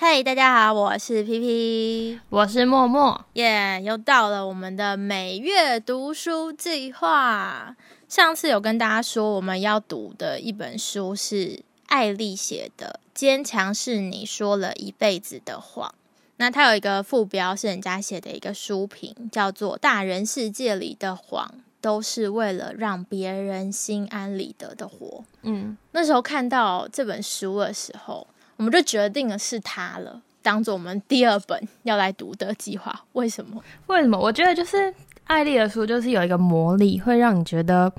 嘿大家好，我是皮皮我是默默，耶又到了我们的每月读书计划。上次有跟大家说，我们要读的一本书是艾丽写的《坚强是你说了一辈子的谎》。那它有一个副标是人家写的一个书评，叫做《大人世界里的谎都是为了让别人心安理得的活》。嗯，那时候看到这本书的时候。我们就决定了是他了，当做我们第二本要来读的计划。为什么？为什么？我觉得就是艾丽的书，就是有一个魔力，会让你觉得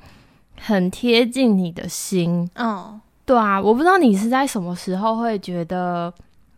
很贴近你的心。哦，对啊，我不知道你是在什么时候会觉得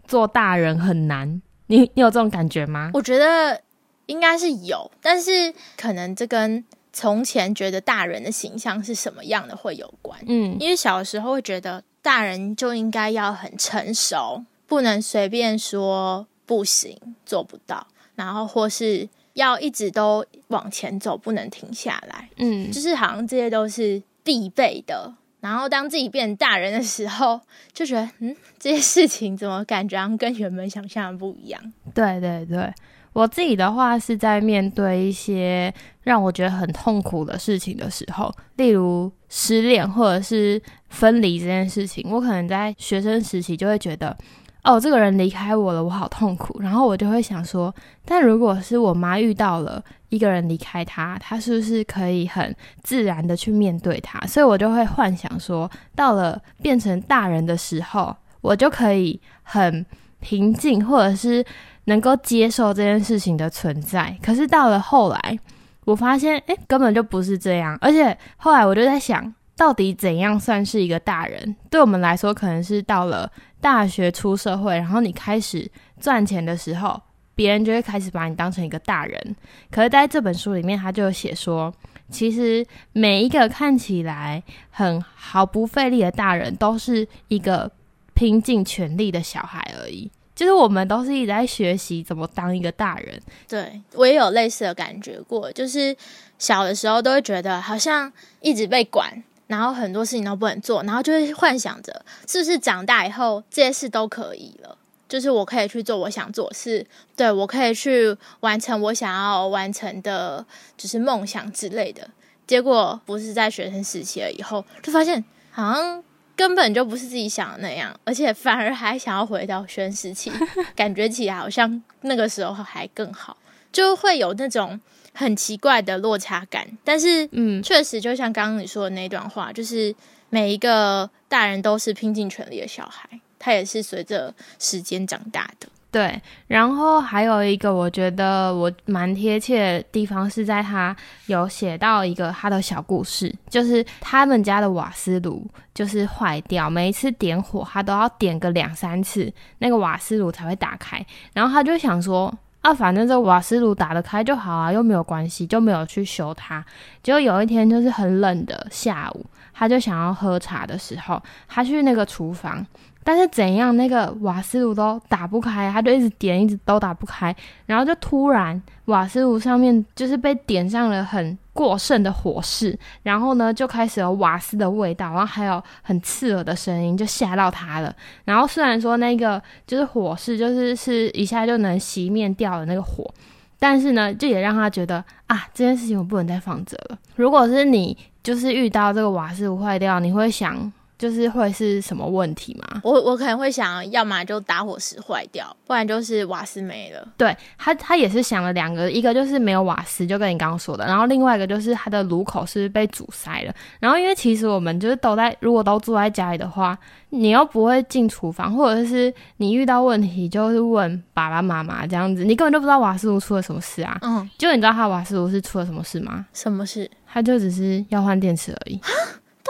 做大人很难，你你有这种感觉吗？我觉得应该是有，但是可能这跟从前觉得大人的形象是什么样的会有关。嗯，因为小的时候会觉得。大人就应该要很成熟，不能随便说不行、做不到，然后或是要一直都往前走，不能停下来。嗯，就是好像这些都是必备的。然后当自己变大人的时候，就觉得嗯，这些事情怎么感觉跟原本想象的不一样？对对对。我自己的话是在面对一些让我觉得很痛苦的事情的时候，例如失恋或者是分离这件事情，我可能在学生时期就会觉得，哦，这个人离开我了，我好痛苦。然后我就会想说，但如果是我妈遇到了一个人离开她，她是不是可以很自然的去面对他？所以我就会幻想说，到了变成大人的时候，我就可以很平静，或者是。能够接受这件事情的存在，可是到了后来，我发现，哎，根本就不是这样。而且后来我就在想，到底怎样算是一个大人？对我们来说，可能是到了大学出社会，然后你开始赚钱的时候，别人就会开始把你当成一个大人。可是在这本书里面，他就写说，其实每一个看起来很毫不费力的大人，都是一个拼尽全力的小孩而已。就是我们都是一直在学习怎么当一个大人。对我也有类似的感觉过，就是小的时候都会觉得好像一直被管，然后很多事情都不能做，然后就会幻想着是不是长大以后这些事都可以了，就是我可以去做我想做事，对我可以去完成我想要完成的，就是梦想之类的。结果不是在学生时期了以后，就发现好像。根本就不是自己想的那样，而且反而还想要回到宣誓期，感觉起来好像那个时候还更好，就会有那种很奇怪的落差感。但是，嗯，确实就像刚刚你说的那段话，就是每一个大人都是拼尽全力的小孩，他也是随着时间长大的。对，然后还有一个我觉得我蛮贴切的地方是在他有写到一个他的小故事，就是他们家的瓦斯炉就是坏掉，每一次点火他都要点个两三次，那个瓦斯炉才会打开。然后他就想说啊，反正这瓦斯炉打得开就好啊，又没有关系，就没有去修它。结果有一天就是很冷的下午，他就想要喝茶的时候，他去那个厨房。但是怎样，那个瓦斯炉都打不开，他就一直点，一直都打不开。然后就突然瓦斯炉上面就是被点上了很过剩的火势，然后呢就开始有瓦斯的味道，然后还有很刺耳的声音，就吓到他了。然后虽然说那个就是火势，就是是一下就能熄灭掉的那个火，但是呢，就也让他觉得啊，这件事情我不能再放着了。如果是你，就是遇到这个瓦斯炉坏掉，你会想？就是会是什么问题吗？我我可能会想要么就打火石坏掉，不然就是瓦斯没了。对他，他也是想了两个，一个就是没有瓦斯，就跟你刚刚说的，然后另外一个就是它的炉口是被阻塞了。然后因为其实我们就是都在，如果都住在家里的话，你又不会进厨房，或者是你遇到问题就是问爸爸妈妈这样子，你根本就不知道瓦斯炉出了什么事啊。嗯，就你知道他瓦斯炉是出了什么事吗？什么事？他就只是要换电池而已。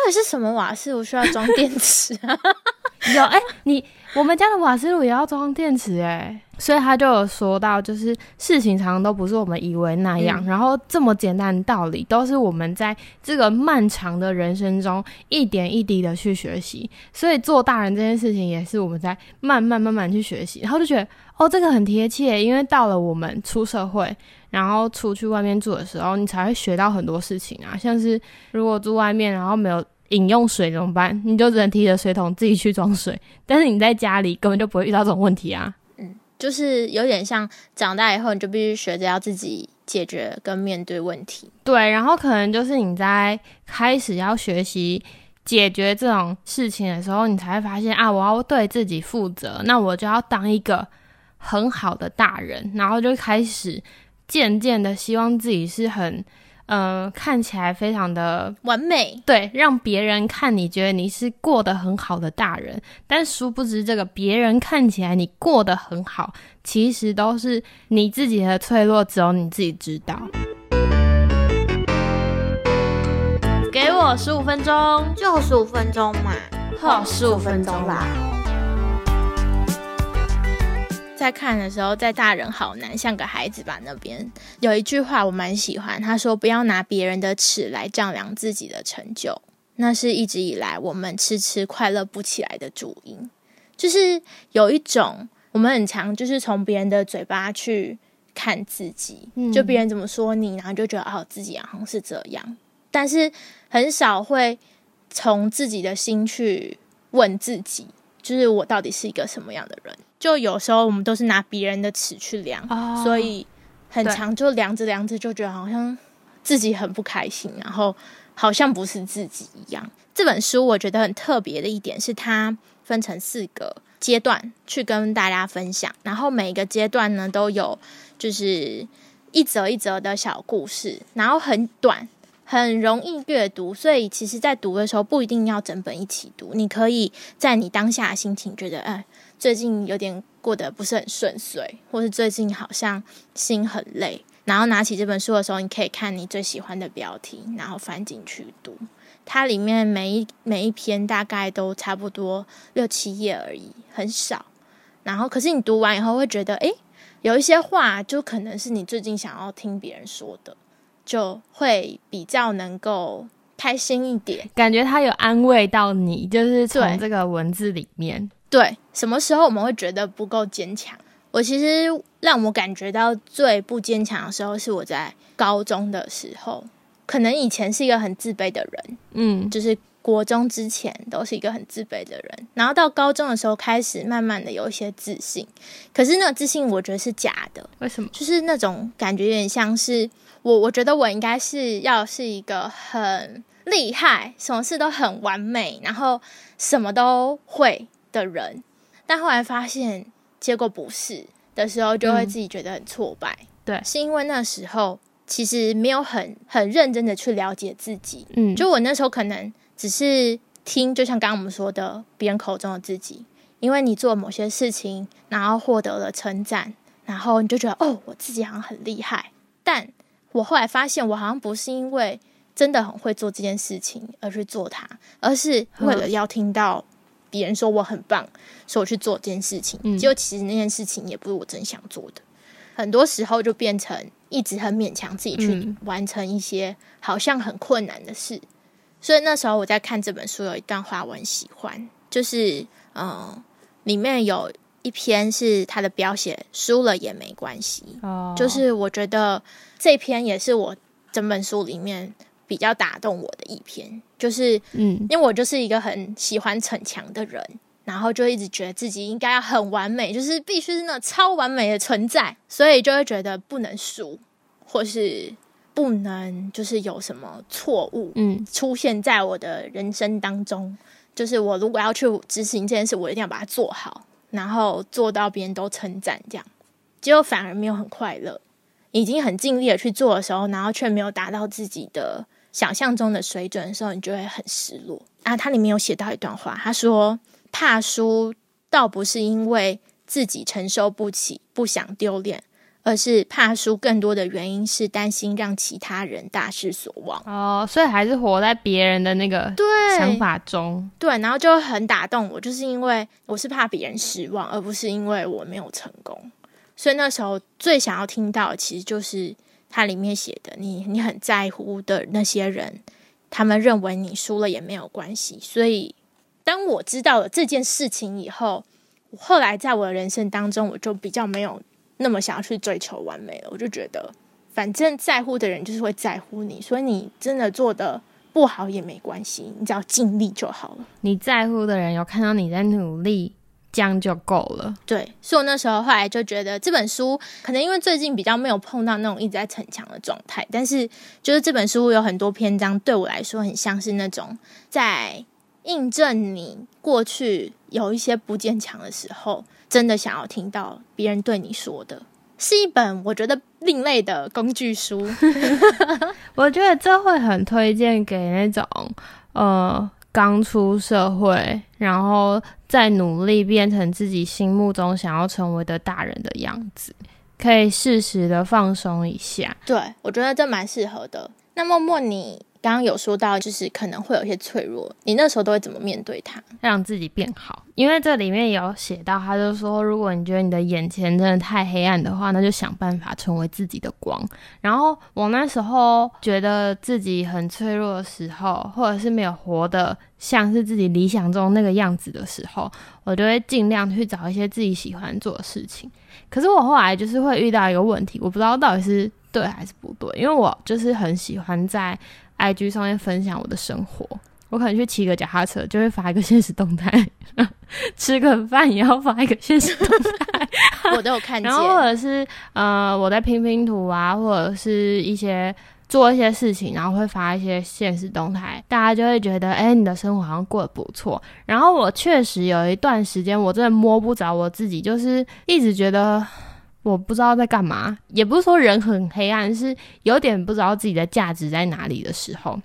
到底是什么瓦斯炉需要装电池啊？有哎，你我们家的瓦斯炉也要装电池哎，所以他就有说到，就是事情常常都不是我们以为那样，然后这么简单的道理，都是我们在这个漫长的人生中一点一滴的去学习。所以做大人这件事情，也是我们在慢慢慢慢去学习。然后就觉得哦，这个很贴切，因为到了我们出社会，然后出去外面住的时候，你才会学到很多事情啊，像是如果住外面，然后没有。饮用水怎么办？你就只能提着水桶自己去装水。但是你在家里根本就不会遇到这种问题啊。嗯就是有点像长大以后，你就必须学着要自己解决跟面对问题。对，然后可能就是你在开始要学习解决这种事情的时候，你才会发现啊，我要对自己负责，那我就要当一个很好的大人，然后就开始渐渐的希望自己是很。嗯，看起来非常的完美，对，让别人看你觉得你是过得很好的大人，但殊不知这个别人看起来你过得很好，其实都是你自己的脆弱，只有你自己知道。给我十五分钟，就十五分钟嘛，好，十五分钟啦。在看的时候，在大人好难像个孩子吧。那边有一句话我蛮喜欢，他说：“不要拿别人的尺来丈量自己的成就，那是一直以来我们迟迟快乐不起来的主因。”就是有一种我们很常就是从别人的嘴巴去看自己，就别人怎么说你，然后就觉得哦自己好像是这样，但是很少会从自己的心去问自己。就是我到底是一个什么样的人？就有时候我们都是拿别人的尺去量，所以很长就量着量着就觉得好像自己很不开心，然后好像不是自己一样。这本书我觉得很特别的一点是，它分成四个阶段去跟大家分享，然后每一个阶段呢都有就是一则一则的小故事，然后很短。很容易阅读，所以其实，在读的时候不一定要整本一起读。你可以在你当下的心情觉得，哎，最近有点过得不是很顺遂，或是最近好像心很累，然后拿起这本书的时候，你可以看你最喜欢的标题，然后翻进去读。它里面每一每一篇大概都差不多六七页而已，很少。然后，可是你读完以后会觉得，哎，有一些话就可能是你最近想要听别人说的。就会比较能够开心一点，感觉他有安慰到你，就是从这个文字里面。对，什么时候我们会觉得不够坚强？我其实让我感觉到最不坚强的时候，是我在高中的时候，可能以前是一个很自卑的人，嗯，就是国中之前都是一个很自卑的人，然后到高中的时候开始慢慢的有一些自信，可是那个自信我觉得是假的，为什么？就是那种感觉有点像是。我我觉得我应该是要是一个很厉害，什么事都很完美，然后什么都会的人。但后来发现结果不是的时候，就会自己觉得很挫败。对，是因为那时候其实没有很很认真的去了解自己。嗯，就我那时候可能只是听，就像刚刚我们说的，别人口中的自己，因为你做某些事情，然后获得了称赞，然后你就觉得哦，我自己好像很厉害，但。我后来发现，我好像不是因为真的很会做这件事情而去做它，而是为了要听到别人说我很棒，所以我去做这件事情。结果其实那件事情也不是我真想做的，很多时候就变成一直很勉强自己去完成一些好像很困难的事。所以那时候我在看这本书，有一段话我很喜欢，就是嗯，里面有。一篇是他的标写，输了也没关系。哦，就是我觉得这篇也是我整本书里面比较打动我的一篇。就是，嗯，因为我就是一个很喜欢逞强的人，然后就一直觉得自己应该要很完美，就是必须是那超完美的存在，所以就会觉得不能输，或是不能就是有什么错误，嗯，出现在我的人生当中。就是我如果要去执行这件事，我一定要把它做好。然后做到别人都称赞，这样结果反而没有很快乐。已经很尽力的去做的时候，然后却没有达到自己的想象中的水准的时候，你就会很失落啊。它里面有写到一段话，他说：“怕输倒不是因为自己承受不起，不想丢脸。”而是怕输，更多的原因是担心让其他人大失所望哦，所以还是活在别人的那个想法中，对，然后就很打动我，就是因为我是怕别人失望，而不是因为我没有成功，所以那时候最想要听到，其实就是它里面写的，你你很在乎的那些人，他们认为你输了也没有关系，所以当我知道了这件事情以后，后来在我的人生当中，我就比较没有。那么想要去追求完美了，我就觉得，反正在乎的人就是会在乎你，所以你真的做的不好也没关系，你只要尽力就好了。你在乎的人有看到你在努力，这样就够了。对，所以我那时候后来就觉得这本书可能因为最近比较没有碰到那种一直在逞强的状态，但是就是这本书有很多篇章对我来说很像是那种在印证你过去有一些不坚强的时候，真的想要听到别人对你说的，是一本我觉得另类的工具书。我觉得这会很推荐给那种呃刚出社会，然后在努力变成自己心目中想要成为的大人的样子，可以适时的放松一下。对我觉得这蛮适合的。那默默，你刚刚有说到，就是可能会有一些脆弱，你那时候都会怎么面对它？让自己变好，因为这里面有写到，他就说，如果你觉得你的眼前真的太黑暗的话，那就想办法成为自己的光。然后我那时候觉得自己很脆弱的时候，或者是没有活得像是自己理想中那个样子的时候，我就会尽量去找一些自己喜欢做的事情。可是我后来就是会遇到一个问题，我不知道到底是对还是不对，因为我就是很喜欢在 IG 上面分享我的生活。我可能去骑个脚踏车，就会发一个现实动态；吃个饭也要发一个现实动态。我都有看见。然后或者是呃，我在拼拼图啊，或者是一些做一些事情，然后会发一些现实动态，大家就会觉得，哎，你的生活好像过得不错。然后我确实有一段时间，我真的摸不着我自己，就是一直觉得我不知道在干嘛，也不是说人很黑暗，是有点不知道自己的价值在哪里的时候。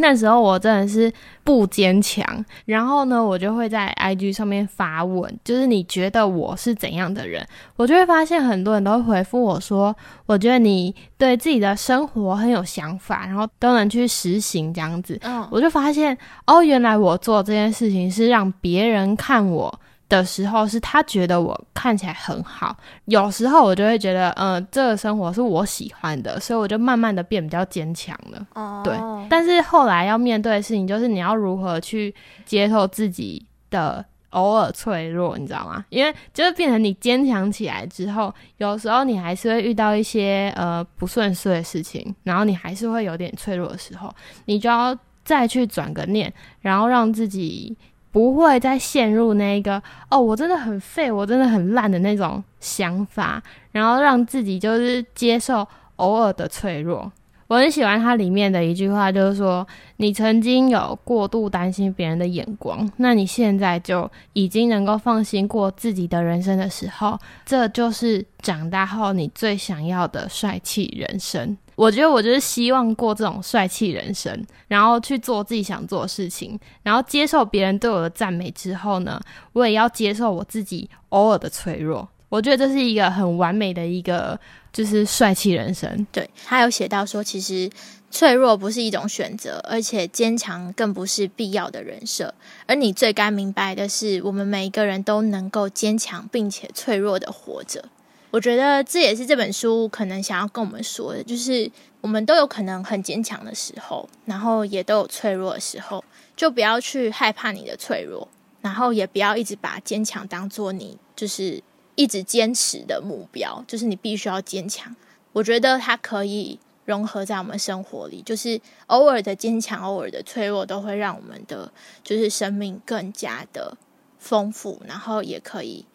那时候我真的是不坚强，然后呢，我就会在 IG 上面发问，就是你觉得我是怎样的人？我就会发现很多人都会回复我说，我觉得你对自己的生活很有想法，然后都能去实行这样子。嗯，我就发现哦，原来我做这件事情是让别人看我。的时候是他觉得我看起来很好，有时候我就会觉得，嗯，这个生活是我喜欢的，所以我就慢慢的变比较坚强了。哦，对，但是后来要面对的事情就是你要如何去接受自己的偶尔脆弱，你知道吗？因为就是变成你坚强起来之后，有时候你还是会遇到一些呃不顺遂的事情，然后你还是会有点脆弱的时候，你就要再去转个念，然后让自己。不会再陷入那个哦，我真的很废，我真的很烂的那种想法，然后让自己就是接受偶尔的脆弱。我很喜欢它里面的一句话，就是说你曾经有过度担心别人的眼光，那你现在就已经能够放心过自己的人生的时候，这就是长大后你最想要的帅气人生。我觉得我就是希望过这种帅气人生，然后去做自己想做的事情，然后接受别人对我的赞美之后呢，我也要接受我自己偶尔的脆弱。我觉得这是一个很完美的一个就是帅气人生。对他有写到说，其实脆弱不是一种选择，而且坚强更不是必要的人设。而你最该明白的是，我们每一个人都能够坚强并且脆弱的活着。我觉得这也是这本书可能想要跟我们说的，就是我们都有可能很坚强的时候，然后也都有脆弱的时候，就不要去害怕你的脆弱，然后也不要一直把坚强当做你就是一直坚持的目标，就是你必须要坚强。我觉得它可以融合在我们生活里，就是偶尔的坚强，偶尔的脆弱，都会让我们的就是生命更加的丰富，然后也可以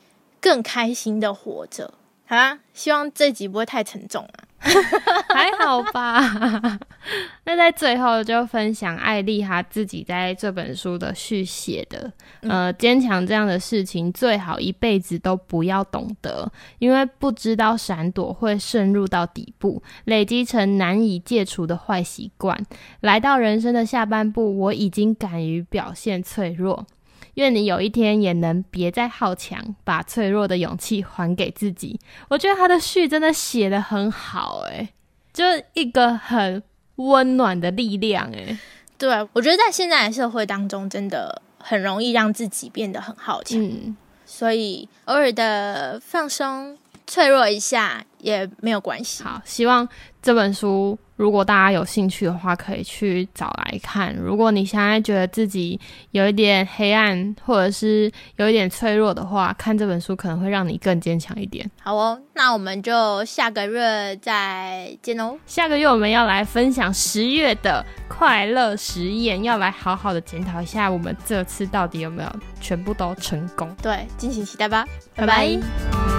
更开心的活着。好啦，希望这集不会太沉重啊，还好吧。那在最后就分享艾丽她自己在这本书的续写的，呃，坚强这样的事情最好一辈子都不要懂得，因为不知道闪躲会渗入到底部，累积成难以戒除的坏习惯。来到人生的下半部，我已经敢于表现脆弱。愿你有一天也能别再好强，把脆弱的勇气还给自己。我觉得他的序真的写的很好，诶，就一个很温暖的力量，诶。对，我觉得在现在的社会当中，真的很容易让自己变得很好强，嗯，所以偶尔的放松、脆弱一下也没有关系。好，希望这本书，如果大家有兴趣的话，可以去找来看。如果你现在觉得自己有一点黑暗，或者是有一点脆弱的话，看这本书可能会让你更坚强一点。好哦，那我们就下个月再见哦。下个月我们要来分享十月的快乐实验，要来好好的检讨一下我们这次到底有没有全部都成功。对，敬请期待吧，拜拜